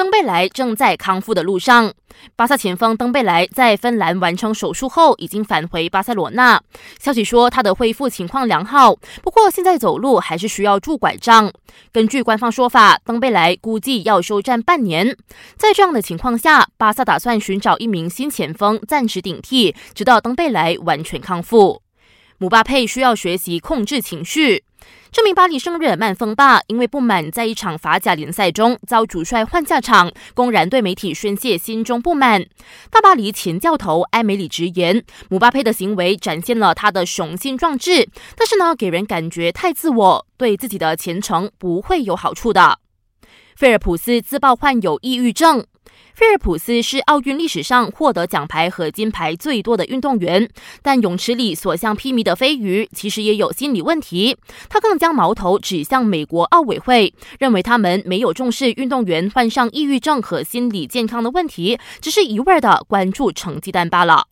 登贝莱正在康复的路上。巴萨前锋登贝莱在芬兰完成手术后，已经返回巴塞罗那。消息说他的恢复情况良好，不过现在走路还是需要拄拐杖。根据官方说法，登贝莱估计要休战半年。在这样的情况下，巴萨打算寻找一名新前锋暂时顶替，直到登贝莱完全康复。姆巴佩需要学习控制情绪。这名巴黎圣日耳曼锋霸因为不满在一场法甲联赛中遭主帅换下场，公然对媒体宣泄心中不满。大巴黎前教头埃梅里直言，姆巴佩的行为展现了他的雄心壮志，但是呢，给人感觉太自我，对自己的前程不会有好处的。菲尔普斯自曝患有抑郁症。菲尔普斯是奥运历史上获得奖牌和金牌最多的运动员，但泳池里所向披靡的飞鱼其实也有心理问题。他更将矛头指向美国奥委会，认为他们没有重视运动员患上抑郁症和心理健康的问题，只是一味的关注成绩单罢了。